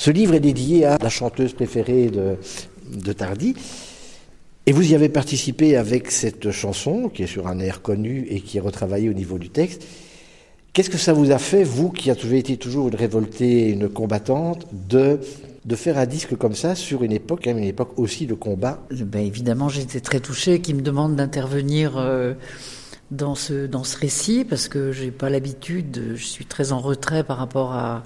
Ce livre est dédié à la chanteuse préférée de, de Tardy. Et vous y avez participé avec cette chanson, qui est sur un air connu et qui est retravaillée au niveau du texte. Qu'est-ce que ça vous a fait, vous qui avez été toujours une révoltée, une combattante, de, faire un disque comme ça sur une époque, une époque aussi de combat? Ben Évidemment, j'étais très touchée qu'il me demande d'intervenir euh, dans, ce, dans ce récit, parce que j'ai pas l'habitude, je suis très en retrait par rapport à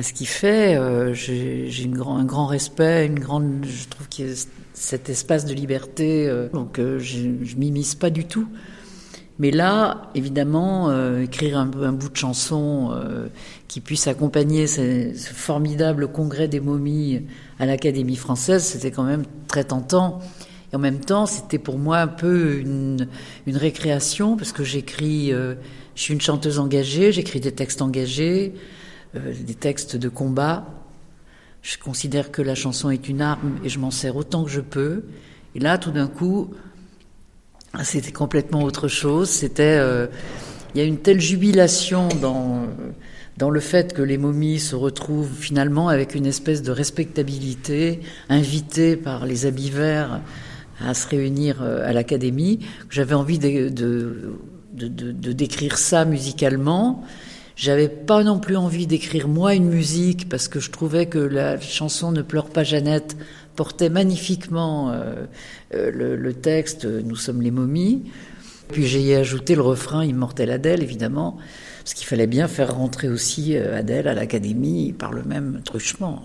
ce qu'il fait. Euh, j'ai grand, un grand respect, une grande, je trouve qu'il y a cet espace de liberté, euh, donc euh, je, je m'immisce pas du tout. Mais là, évidemment, euh, écrire un, un, bout de chanson euh, qui puisse accompagner ce, ce, formidable congrès des momies à l'Académie française, c'était quand même très tentant. Et en même temps, c'était pour moi un peu une, une récréation, parce que j'écris, euh, je suis une chanteuse engagée, j'écris des textes engagés, euh, des textes de combat. Je considère que la chanson est une arme et je m'en sers autant que je peux. Et là, tout d'un coup, c'était complètement autre chose. C'était, euh, il y a une telle jubilation dans dans le fait que les momies se retrouvent finalement avec une espèce de respectabilité, invitées par les habits verts à se réunir euh, à l'académie. J'avais envie de, de, de, de, décrire ça musicalement. J'avais pas non plus envie d'écrire moi une musique parce que je trouvais que la chanson Ne pleure pas Jeannette portait magnifiquement euh, euh, le, le, texte Nous sommes les momies. Puis j'ai ajouté le refrain Immortel Adèle, évidemment, parce qu'il fallait bien faire rentrer aussi Adèle à l'académie par le même truchement.